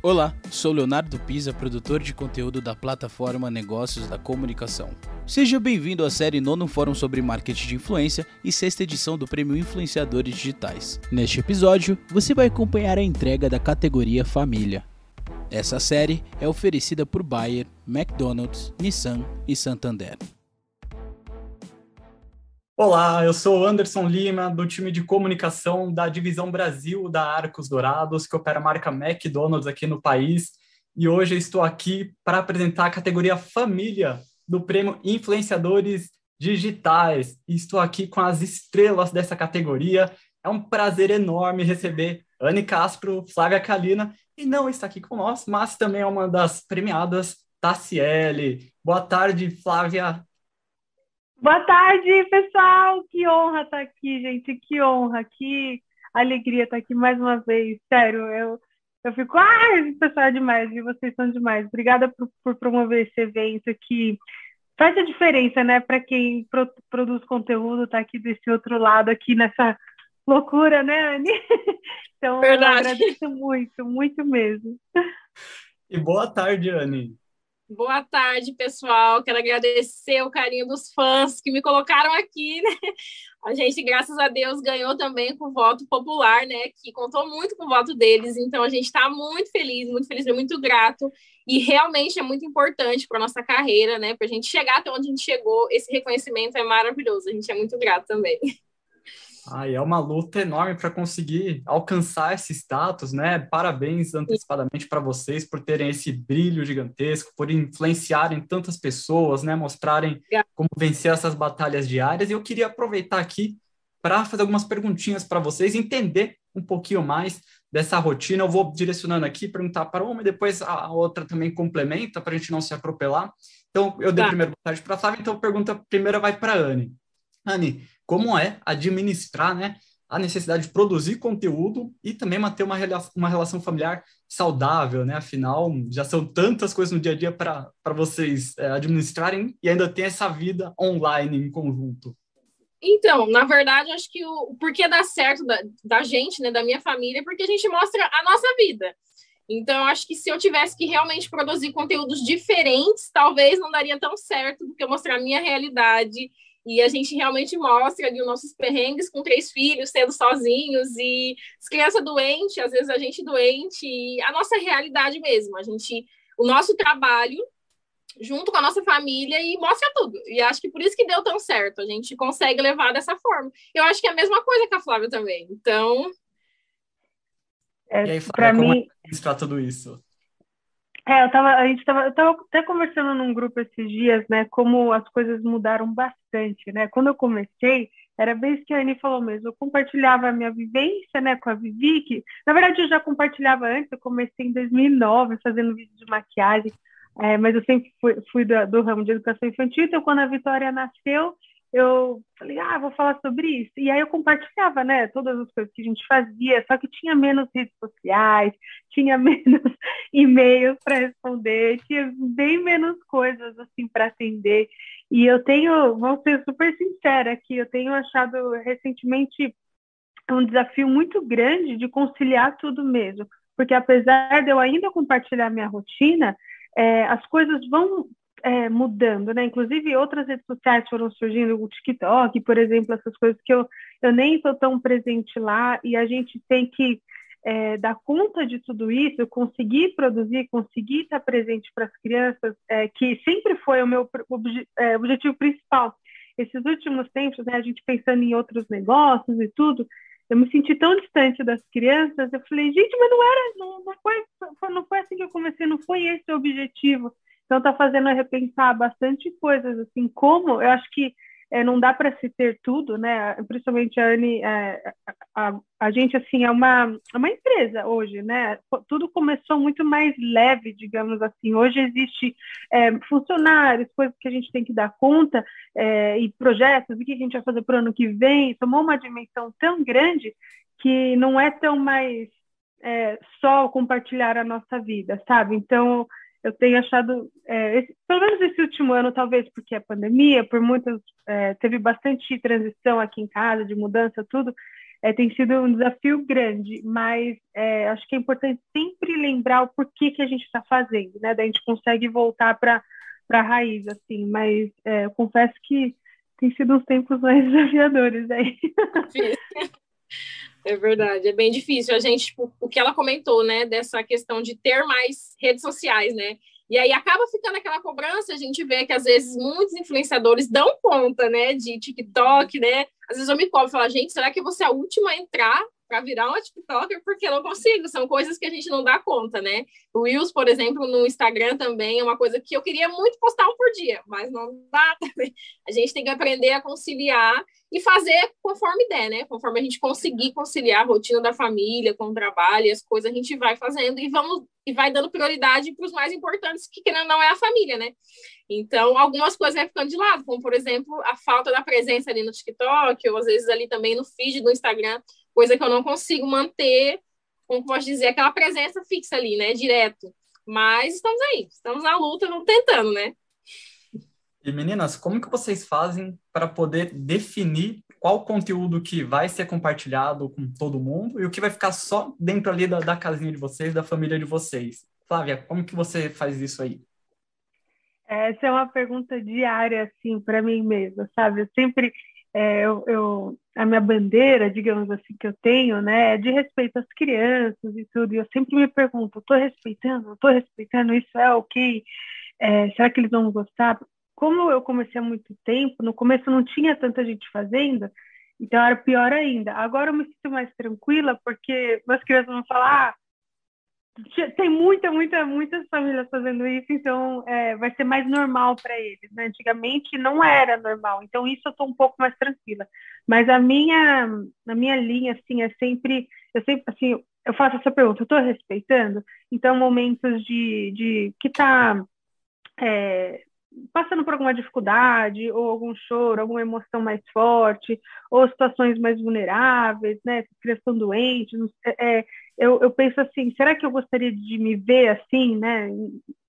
Olá, sou Leonardo Pisa, produtor de conteúdo da plataforma Negócios da Comunicação. Seja bem-vindo à série Nono Fórum sobre Marketing de Influência e sexta edição do Prêmio Influenciadores Digitais. Neste episódio, você vai acompanhar a entrega da categoria Família. Essa série é oferecida por Bayer, McDonald's, Nissan e Santander. Olá, eu sou Anderson Lima, do time de comunicação da Divisão Brasil da Arcos Dourados, que opera a marca McDonald's aqui no país. E hoje estou aqui para apresentar a categoria Família do Prêmio Influenciadores Digitais. E estou aqui com as estrelas dessa categoria. É um prazer enorme receber Anne Castro, Flávia Kalina, e não está aqui com nós, mas também é uma das premiadas, Tassiele. Boa tarde, Flávia. Boa tarde, pessoal! Que honra estar aqui, gente, que honra, que alegria estar aqui mais uma vez. Sério, eu, eu fico, ah, esse pessoal é demais, e vocês são demais. Obrigada por, por promover esse evento que faz a diferença, né, para quem pro, produz conteúdo, tá aqui desse outro lado, aqui nessa loucura, né, Anne? Então, Verdade. eu agradeço muito, muito mesmo. E boa tarde, Anne. Boa tarde, pessoal. Quero agradecer o carinho dos fãs que me colocaram aqui, né? A gente, graças a Deus, ganhou também com voto popular, né? Que contou muito com o voto deles. Então, a gente está muito feliz, muito feliz, muito grato. E realmente é muito importante para nossa carreira, né? Para a gente chegar até onde a gente chegou. Esse reconhecimento é maravilhoso. A gente é muito grato também. Ai, é uma luta enorme para conseguir alcançar esse status, né? Parabéns antecipadamente para vocês por terem esse brilho gigantesco, por influenciarem tantas pessoas, né? Mostrarem como vencer essas batalhas diárias. E eu queria aproveitar aqui para fazer algumas perguntinhas para vocês, entender um pouquinho mais dessa rotina. Eu vou direcionando aqui, perguntar para uma e depois a outra também complementa para a gente não se atropelar. Então, eu dei tá. primeiro boa tarde para a Flávia, então a pergunta primeira vai para a Anne. Anne, como é administrar né, a necessidade de produzir conteúdo e também manter uma, uma relação familiar saudável, né? Afinal, já são tantas coisas no dia a dia para vocês é, administrarem e ainda tem essa vida online em conjunto. Então, na verdade, acho que o, o porquê dá certo da, da gente, né, da minha família, é porque a gente mostra a nossa vida. Então, acho que se eu tivesse que realmente produzir conteúdos diferentes, talvez não daria tão certo do que eu mostrar a minha realidade e a gente realmente mostra ali os nossos perrengues com três filhos, sendo sozinhos, e as crianças doentes, às vezes a gente doente, e a nossa realidade mesmo. A gente, o nosso trabalho junto com a nossa família e mostra tudo. E acho que por isso que deu tão certo. A gente consegue levar dessa forma. Eu acho que é a mesma coisa com a Flávia também. Então. É, e aí, Flávia, como mim... é tudo isso? É, eu tava, a gente estava eu tava até conversando num grupo esses dias, né, como as coisas mudaram bastante, né? Quando eu comecei, era bem isso que a Anne falou mesmo, eu compartilhava a minha vivência, né, com a Vivi, que, na verdade, eu já compartilhava antes, eu comecei em 2009 fazendo vídeo de maquiagem, é, mas eu sempre fui, fui do, do ramo de educação infantil, então quando a Vitória nasceu, eu falei, ah, vou falar sobre isso. E aí eu compartilhava, né, todas as coisas que a gente fazia, só que tinha menos redes sociais, tinha menos e-mails para responder, tinha bem menos coisas assim para atender. E eu tenho, vou ser super sincera aqui, eu tenho achado recentemente um desafio muito grande de conciliar tudo mesmo, porque apesar de eu ainda compartilhar minha rotina, é, as coisas vão é, mudando, né? Inclusive outras redes sociais foram surgindo, o TikTok, por exemplo, essas coisas que eu, eu nem estou tão presente lá e a gente tem que é, dar conta de tudo isso, conseguir produzir, conseguir estar presente para as crianças, é, que sempre foi o meu obje, é, objetivo principal. Esses últimos tempos, né, a gente pensando em outros negócios e tudo, eu me senti tão distante das crianças, eu falei, gente, mas não era, não, não, foi, não foi assim que eu comecei, não foi esse o objetivo. Então está fazendo repensar bastante coisas, assim, como eu acho que é, não dá para se ter tudo, né? Principalmente a Anne, é, a, a, gente assim é uma, uma empresa hoje, né? Tudo começou muito mais leve, digamos assim. Hoje existe é, funcionários, coisas que a gente tem que dar conta e projetos, o que a gente vai fazer para o ano que vem. Tomou uma dimensão tão grande que não é tão mais só compartilhar a nossa vida, sabe? Então eu tenho achado, é, esse, pelo menos esse último ano, talvez porque a pandemia, por muitas, é, teve bastante transição aqui em casa, de mudança, tudo, é, tem sido um desafio grande, mas é, acho que é importante sempre lembrar o porquê que a gente está fazendo, né? Daí a gente consegue voltar para a raiz, assim, mas é, eu confesso que tem sido uns tempos mais desafiadores aí. É verdade, é bem difícil. A gente, tipo, o que ela comentou, né, dessa questão de ter mais redes sociais, né? E aí acaba ficando aquela cobrança, a gente vê que às vezes muitos influenciadores dão conta, né, de TikTok, né? Às vezes eu me cobro e falo, gente, será que você é a última a entrar para virar uma TikToker? Porque eu não consigo, são coisas que a gente não dá conta, né? O Reels, por exemplo, no Instagram também é uma coisa que eu queria muito postar um por dia, mas não dá também. A gente tem que aprender a conciliar e fazer conforme der, né? Conforme a gente conseguir conciliar a rotina da família com o trabalho e as coisas, a gente vai fazendo e vamos e vai dando prioridade para os mais importantes, que querendo não é a família, né? Então, algumas coisas vai ficando de lado, como por exemplo, a falta da presença ali no TikTok, ou às vezes ali também no feed do Instagram, coisa que eu não consigo manter, como posso dizer, aquela presença fixa ali, né? Direto. Mas estamos aí, estamos na luta, vamos tentando, né? E meninas, como que vocês fazem para poder definir qual conteúdo que vai ser compartilhado com todo mundo e o que vai ficar só dentro ali da, da casinha de vocês, da família de vocês? Flávia, como que você faz isso aí? Essa é uma pergunta diária, assim, para mim mesma, sabe? Eu sempre, é, eu, eu, a minha bandeira, digamos assim, que eu tenho, né, é de respeito às crianças e tudo, e eu sempre me pergunto, estou respeitando? Estou respeitando? Isso é ok? É, será que eles vão gostar? como eu comecei há muito tempo, no começo não tinha tanta gente fazendo, então era pior ainda. Agora eu me sinto mais tranquila, porque meus crianças vão falar, ah, tem muita, muita, muitas famílias fazendo isso, então é, vai ser mais normal para eles. Né? Antigamente não era normal, então isso eu estou um pouco mais tranquila. Mas a minha, a minha linha, assim, é sempre, eu sempre, assim, eu faço essa pergunta, eu estou respeitando? Então, momentos de, de que está é, passando por alguma dificuldade, ou algum choro, alguma emoção mais forte, ou situações mais vulneráveis, né? Criação doente, é, é, eu, eu penso assim, será que eu gostaria de me ver assim, né?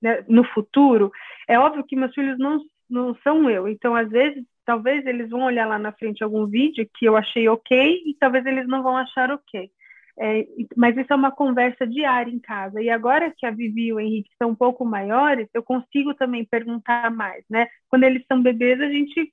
né? No futuro? É óbvio que meus filhos não, não são eu, então às vezes talvez eles vão olhar lá na frente algum vídeo que eu achei ok e talvez eles não vão achar ok. É, mas isso é uma conversa diária em casa. E agora que a Vivi e o Henrique são um pouco maiores, eu consigo também perguntar mais, né? Quando eles são bebês, a gente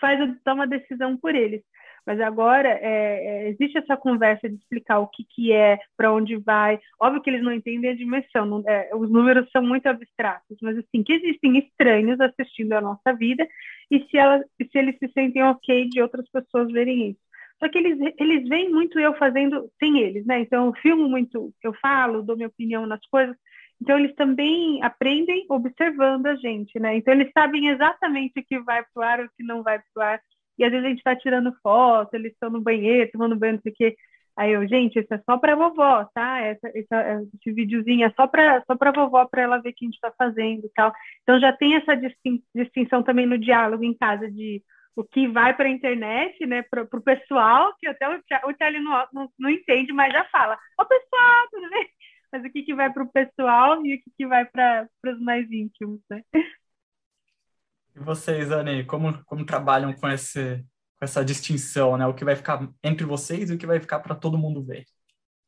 faz toma decisão por eles. Mas agora é, é, existe essa conversa de explicar o que, que é, para onde vai. Óbvio que eles não entendem a dimensão, não, é, os números são muito abstratos, mas assim, que existem estranhos assistindo a nossa vida e se, ela, se eles se sentem ok de outras pessoas verem isso. Só que eles, eles veem muito eu fazendo sem eles, né? Então, eu filmo muito, eu falo, dou minha opinião nas coisas. Então, eles também aprendem observando a gente, né? Então, eles sabem exatamente o que vai pro ar e o que não vai pro ar. E às vezes a gente está tirando foto, eles estão no banheiro, tomando banho, não sei o quê. Aí eu, gente, isso é só para vovó, tá? Essa, essa, esse videozinho é só para só para vovó, para ela ver o que a gente está fazendo e tal. Então já tem essa distinção também no diálogo em casa de o que vai para a internet, né, para o pessoal, que até o, o Charlie não, não, não, entende, mas já fala, ô pessoal, tudo bem? Mas o que, que vai para o pessoal e o que, que vai para os mais íntimos, né? E vocês, Anne, como, como trabalham com, esse, com essa distinção, né? O que vai ficar entre vocês e o que vai ficar para todo mundo ver?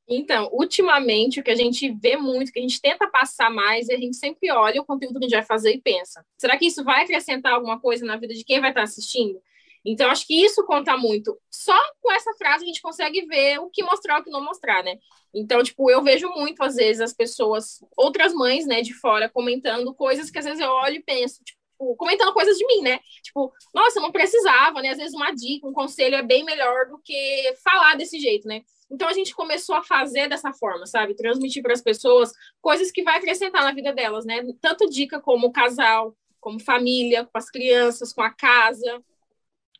Então, ultimamente, o que a gente vê muito, que a gente tenta passar mais, e a gente sempre olha o conteúdo que a gente vai fazer e pensa: será que isso vai acrescentar alguma coisa na vida de quem vai estar assistindo? Então, acho que isso conta muito. Só com essa frase a gente consegue ver o que mostrar e o que não mostrar, né? Então, tipo, eu vejo muito, às vezes, as pessoas, outras mães, né, de fora, comentando coisas que às vezes eu olho e penso, tipo, comentando coisas de mim, né? Tipo, nossa, não precisava, né? Às vezes uma dica, um conselho é bem melhor do que falar desse jeito, né? Então a gente começou a fazer dessa forma, sabe? Transmitir para as pessoas coisas que vai acrescentar na vida delas, né? Tanto dica como casal, como família, com as crianças, com a casa,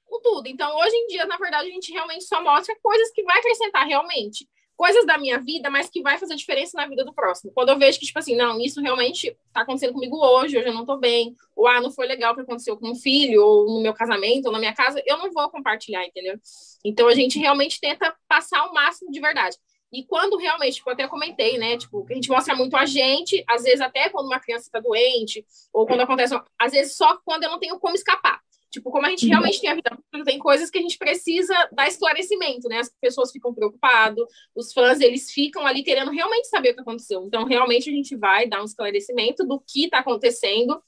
com tudo. Então, hoje em dia, na verdade, a gente realmente só mostra coisas que vai acrescentar realmente coisas da minha vida, mas que vai fazer diferença na vida do próximo. Quando eu vejo que, tipo assim, não, isso realmente está acontecendo comigo hoje, hoje eu não estou bem, ou ah, não foi legal que aconteceu com o filho, ou no meu casamento, ou na minha casa, eu não vou compartilhar, entendeu? Então a gente realmente tenta passar o máximo de verdade. E quando realmente, tipo, eu até comentei, né? Tipo, a gente mostra muito a gente, às vezes até quando uma criança está doente, ou quando acontece, às vezes só quando eu não tenho como escapar. Tipo, como a gente realmente tem a vida tem coisas que a gente precisa dar esclarecimento, né? As pessoas ficam preocupadas, os fãs, eles ficam ali querendo realmente saber o que aconteceu. Então, realmente, a gente vai dar um esclarecimento do que está acontecendo.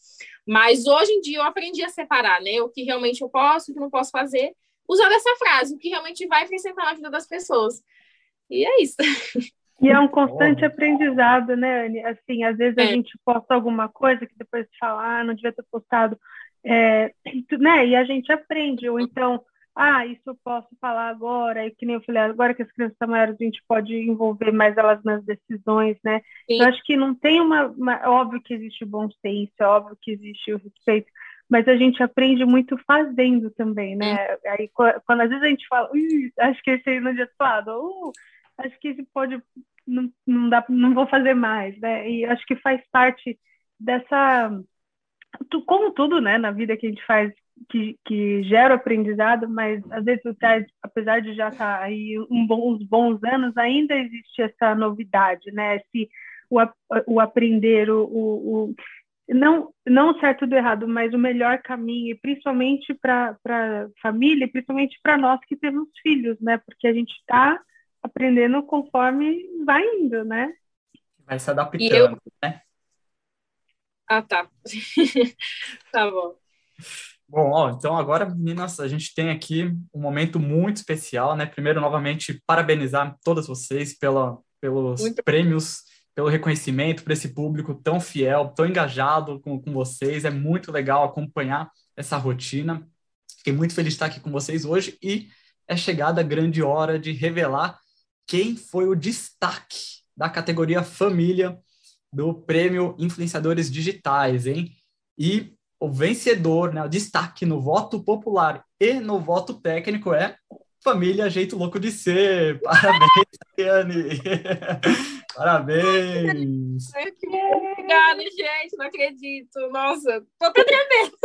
Mas hoje em dia eu aprendi a separar, né? O que realmente eu posso, o que não posso fazer, usando essa frase, o que realmente vai acrescentar na vida das pessoas. E é isso. E é um constante aprendizado, né, Anne? Assim, às vezes é. a gente posta alguma coisa que depois fala, ah, não devia ter postado, é, né? E a gente aprende, ou então, ah, isso eu posso falar agora, e que nem eu falei, agora que as crianças estão maiores, a gente pode envolver mais elas nas decisões, né? Sim. Eu acho que não tem uma, uma, Óbvio que existe o bom senso, é óbvio que existe o respeito, mas a gente aprende muito fazendo também, né? Aí, quando às vezes a gente fala, acho que esse aí não dia lado, uh, acho que esse pode não, não dá, não vou fazer mais, né? E acho que faz parte dessa, como tudo, né, na vida que a gente faz, que, que gera aprendizado, mas às vezes apesar de já estar tá aí um bom, uns bons anos, ainda existe essa novidade, né? Esse, o, o aprender, o, o, o não não certo do errado, mas o melhor caminho, principalmente para a família, principalmente para nós que temos filhos, né? Porque a gente está aprendendo conforme vai indo, né? Vai se adaptando, eu... né? Ah, tá. tá bom. Bom, ó, então agora, meninas, a gente tem aqui um momento muito especial, né? Primeiro, novamente, parabenizar todas vocês pela, pelos muito prêmios, pelo reconhecimento, por esse público tão fiel, tão engajado com, com vocês. É muito legal acompanhar essa rotina. Fiquei muito feliz de estar aqui com vocês hoje e é chegada a grande hora de revelar quem foi o destaque da categoria família do prêmio Influenciadores Digitais, hein? E o vencedor, né, o destaque no voto popular e no voto técnico é Família Jeito Louco de Ser. Parabéns, Tatiane! Parabéns! Obrigada, gente, não acredito. Nossa, tô até tremendo.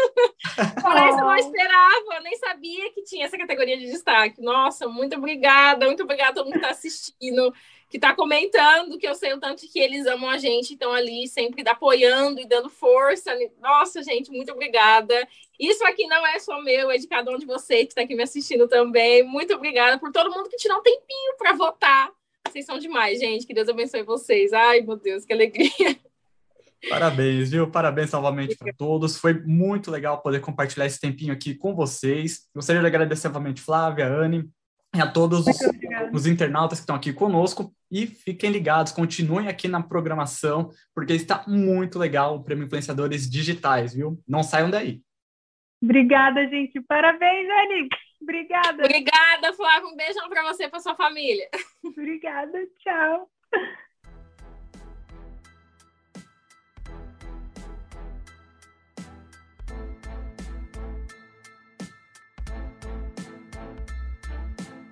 Parece que eu não esperava, nem sabia que tinha essa categoria de destaque. Nossa, muito obrigada, muito obrigada a todo mundo que está assistindo, que está comentando, que eu sei o tanto que eles amam a gente, estão ali sempre apoiando e dando força. Nossa, gente, muito obrigada. Isso aqui não é só meu, é de cada um de vocês que está aqui me assistindo também. Muito obrigada por todo mundo que tirou um tempinho para votar vocês são demais, gente. Que Deus abençoe vocês. Ai, meu Deus, que alegria. Parabéns, viu? Parabéns novamente para todos. Foi muito legal poder compartilhar esse tempinho aqui com vocês. Gostaria de agradecer novamente Flávia, Anne e a todos os, os, internautas que estão aqui conosco. E fiquem ligados, continuem aqui na programação, porque está muito legal o Prêmio Influenciadores Digitais, viu? Não saiam daí. Obrigada, gente. Parabéns, Anne. Obrigada. Obrigada, Flávio. Um beijão para você e para sua família. Obrigada, tchau.